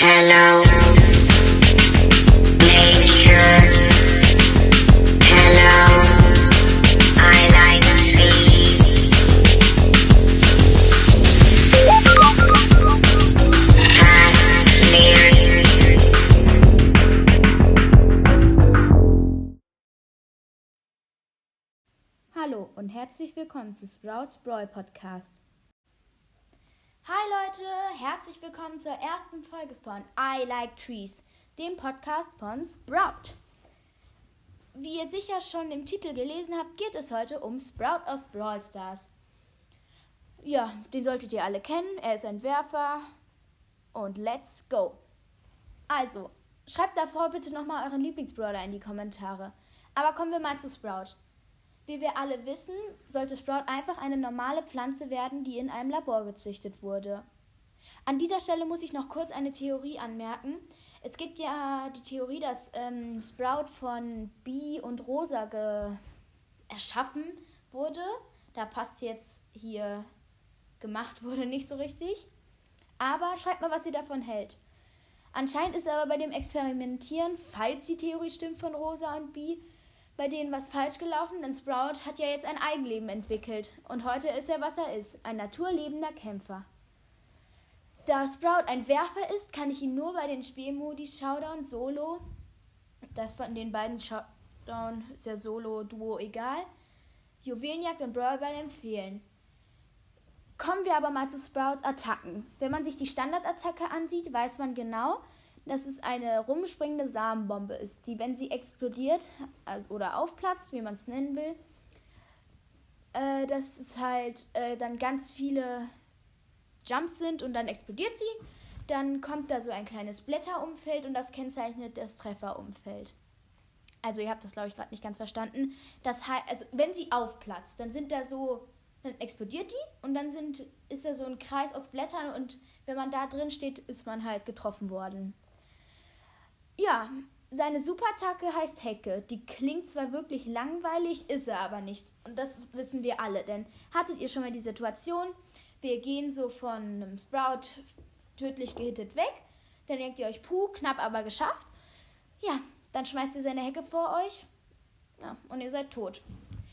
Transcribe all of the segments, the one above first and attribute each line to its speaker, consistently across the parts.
Speaker 1: Hello.
Speaker 2: Hallo und herzlich willkommen zu Sprouts Brawl Podcast. Hi Leute, herzlich willkommen zur ersten Folge von I Like Trees, dem Podcast von Sprout. Wie ihr sicher schon im Titel gelesen habt, geht es heute um Sprout aus Brawl Stars. Ja, den solltet ihr alle kennen. Er ist ein Werfer. Und let's go. Also, schreibt davor bitte nochmal euren Lieblingsbrawler in die Kommentare. Aber kommen wir mal zu Sprout. Wie wir alle wissen, sollte Sprout einfach eine normale Pflanze werden, die in einem Labor gezüchtet wurde. An dieser Stelle muss ich noch kurz eine Theorie anmerken. Es gibt ja die Theorie, dass ähm, Sprout von Bee und Rosa ge erschaffen wurde. Da passt jetzt hier gemacht wurde nicht so richtig. Aber schreibt mal, was ihr davon hält. Anscheinend ist aber bei dem Experimentieren, falls die Theorie stimmt von Rosa und Bee, bei denen was falsch gelaufen, denn Sprout hat ja jetzt ein Eigenleben entwickelt und heute ist er, was er ist, ein naturlebender Kämpfer. Da Sprout ein Werfer ist, kann ich ihn nur bei den Spielmodis Showdown Solo, das von den beiden Showdown ist ja Solo, Duo egal, Juwelenjagd und Brawlball empfehlen. Kommen wir aber mal zu Sprouts Attacken. Wenn man sich die Standardattacke ansieht, weiß man genau, dass es eine rumspringende Samenbombe ist, die, wenn sie explodiert also, oder aufplatzt, wie man es nennen will, äh, dass es halt äh, dann ganz viele Jumps sind und dann explodiert sie. Dann kommt da so ein kleines Blätterumfeld und das kennzeichnet das Trefferumfeld. Also ihr habt das, glaube ich, gerade nicht ganz verstanden. Das heißt, also wenn sie aufplatzt, dann sind da so, dann explodiert die und dann sind, ist da so ein Kreis aus Blättern und wenn man da drin steht, ist man halt getroffen worden. Ja, seine Superattacke heißt Hecke. Die klingt zwar wirklich langweilig, ist er aber nicht. Und das wissen wir alle. Denn hattet ihr schon mal die Situation, wir gehen so von einem Sprout tödlich gehittet weg, dann denkt ihr euch, puh, knapp aber geschafft. Ja, dann schmeißt ihr seine Hecke vor euch ja, und ihr seid tot.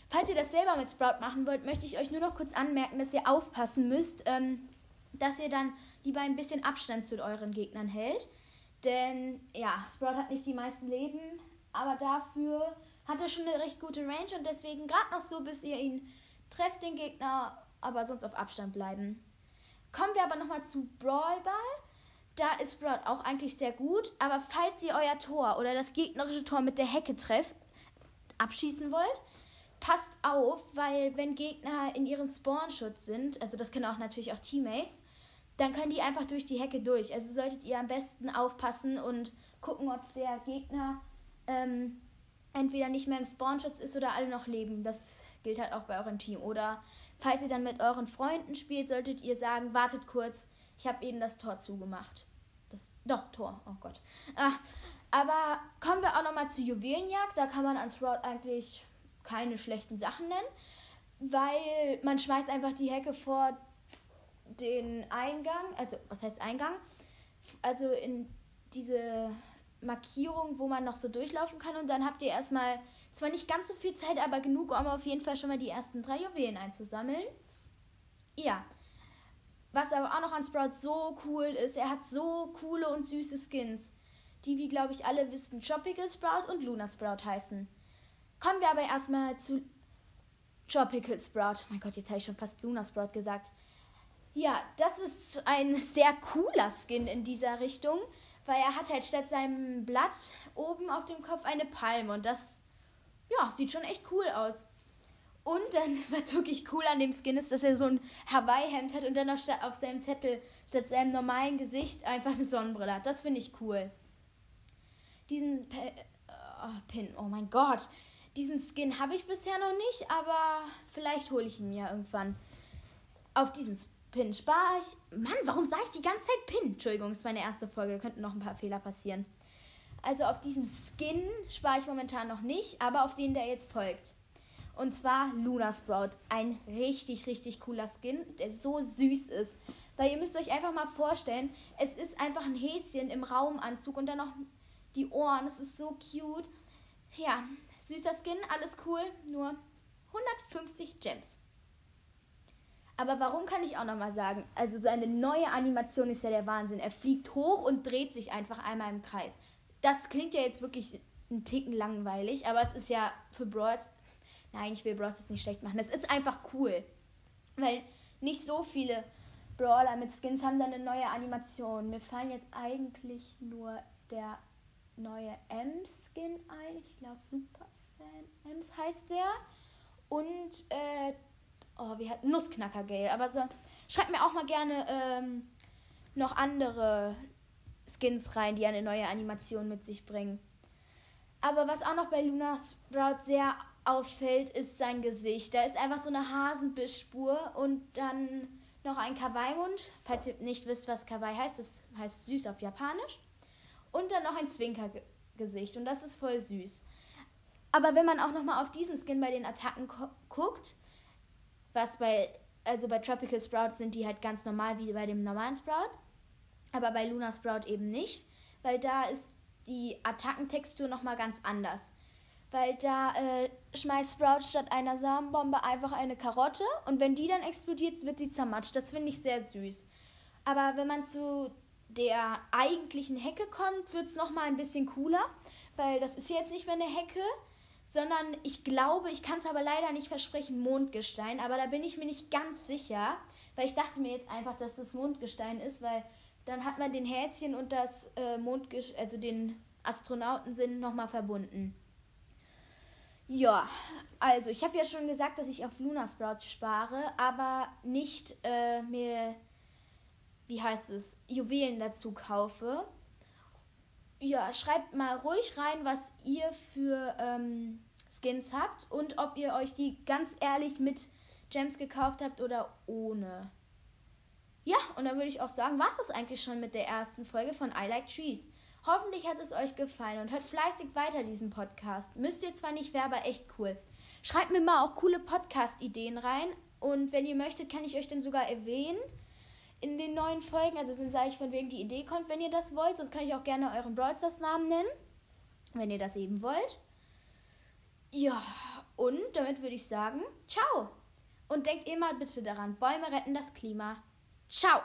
Speaker 2: Falls ihr das selber mit Sprout machen wollt, möchte ich euch nur noch kurz anmerken, dass ihr aufpassen müsst, ähm, dass ihr dann lieber ein bisschen Abstand zu euren Gegnern hält. Denn ja, Sprout hat nicht die meisten Leben, aber dafür hat er schon eine recht gute Range und deswegen gerade noch so, bis ihr ihn trefft, den Gegner, aber sonst auf Abstand bleiben. Kommen wir aber nochmal zu Brawl Ball. Da ist Sprout auch eigentlich sehr gut, aber falls ihr euer Tor oder das gegnerische Tor mit der Hecke trefft, abschießen wollt, passt auf, weil wenn Gegner in ihrem Spawnschutz sind, also das können auch natürlich auch Teammates, dann können die einfach durch die Hecke durch. Also solltet ihr am besten aufpassen und gucken, ob der Gegner ähm, entweder nicht mehr im Spawnschutz ist oder alle noch leben. Das gilt halt auch bei eurem Team. Oder falls ihr dann mit euren Freunden spielt, solltet ihr sagen, wartet kurz, ich habe eben das Tor zugemacht. Das, doch, Tor, oh Gott. Ah, aber kommen wir auch nochmal zu Juwelenjagd. Da kann man an Sprout eigentlich keine schlechten Sachen nennen, weil man schmeißt einfach die Hecke vor den Eingang, also was heißt Eingang? Also in diese Markierung, wo man noch so durchlaufen kann und dann habt ihr erstmal zwar nicht ganz so viel Zeit, aber genug, um auf jeden Fall schon mal die ersten drei Juwelen einzusammeln. Ja. Was aber auch noch an Sprout so cool ist, er hat so coole und süße Skins, die, wie glaube ich alle wissen, Tropical Sprout und Luna Sprout heißen. Kommen wir aber erstmal zu Tropical Sprout. Mein Gott, jetzt habe ich schon fast Luna Sprout gesagt. Ja, das ist ein sehr cooler Skin in dieser Richtung, weil er hat halt statt seinem Blatt oben auf dem Kopf eine Palme und das, ja, sieht schon echt cool aus. Und dann, was wirklich cool an dem Skin ist, dass er so ein Hawaii-Hemd hat und dann auf, auf seinem Zettel statt seinem normalen Gesicht einfach eine Sonnenbrille hat. Das finde ich cool. Diesen P oh, Pin, oh mein Gott. Diesen Skin habe ich bisher noch nicht, aber vielleicht hole ich ihn mir irgendwann. Auf diesen Pin spare ich. Mann, warum sage ich die ganze Zeit Pin? Entschuldigung, ist meine erste Folge, da könnten noch ein paar Fehler passieren. Also auf diesen Skin spare ich momentan noch nicht, aber auf den, der jetzt folgt. Und zwar Luna Sprout. Ein richtig, richtig cooler Skin, der so süß ist. Weil ihr müsst euch einfach mal vorstellen, es ist einfach ein Häschen im Raumanzug und dann noch die Ohren. Es ist so cute. Ja, süßer Skin, alles cool, nur 150 Gems. Aber warum kann ich auch nochmal sagen? Also seine neue Animation ist ja der Wahnsinn. Er fliegt hoch und dreht sich einfach einmal im Kreis. Das klingt ja jetzt wirklich einen Ticken langweilig, aber es ist ja für Brawls. Nein, ich will Brawls jetzt nicht schlecht machen. Es ist einfach cool. Weil nicht so viele Brawler mit Skins haben dann eine neue Animation. Mir fallen jetzt eigentlich nur der neue M-Skin ein. Ich glaube Super Fan Ems heißt der. Und äh, oh, wie hat Nussknacker Gale. Aber sonst schreibt mir auch mal gerne ähm, noch andere Skins rein, die eine neue Animation mit sich bringen. Aber was auch noch bei Luna Sprout sehr auffällt, ist sein Gesicht. Da ist einfach so eine Hasenbischspur und dann noch ein Kawaii-Mund. Falls ihr nicht wisst, was Kawaii heißt, das heißt süß auf Japanisch. Und dann noch ein Zwinkergesicht und das ist voll süß. Aber wenn man auch noch mal auf diesen Skin bei den Attacken guckt, was bei also bei Tropical Sprout sind die halt ganz normal wie bei dem normalen Sprout, aber bei Luna Sprout eben nicht, weil da ist die Attackentextur noch mal ganz anders. Weil da äh, schmeißt Sprout statt einer Samenbombe einfach eine Karotte und wenn die dann explodiert, wird sie zermatscht. Das finde ich sehr süß. Aber wenn man zu der eigentlichen Hecke kommt, wird es nochmal ein bisschen cooler, weil das ist jetzt nicht mehr eine Hecke, sondern ich glaube, ich kann es aber leider nicht versprechen, Mondgestein, aber da bin ich mir nicht ganz sicher, weil ich dachte mir jetzt einfach, dass das Mondgestein ist, weil dann hat man den Häschen und das äh, Mondgestein, also den Astronautensinn nochmal verbunden. Ja, also ich habe ja schon gesagt, dass ich auf Luna Sprout spare, aber nicht äh, mir, wie heißt es, Juwelen dazu kaufe. Ja, schreibt mal ruhig rein, was ihr für ähm, Skins habt und ob ihr euch die ganz ehrlich mit Gems gekauft habt oder ohne. Ja, und dann würde ich auch sagen, was ist eigentlich schon mit der ersten Folge von I Like Trees. Hoffentlich hat es euch gefallen und hört fleißig weiter diesen Podcast. Müsst ihr zwar nicht, wäre aber echt cool. Schreibt mir mal auch coole Podcast-Ideen rein und wenn ihr möchtet, kann ich euch dann sogar erwähnen in den neuen Folgen. Also dann sage ich, von wem die Idee kommt, wenn ihr das wollt. Sonst kann ich auch gerne euren Brawl Namen nennen, wenn ihr das eben wollt. Ja, und damit würde ich sagen, ciao. Und denkt immer bitte daran, Bäume retten das Klima. Ciao.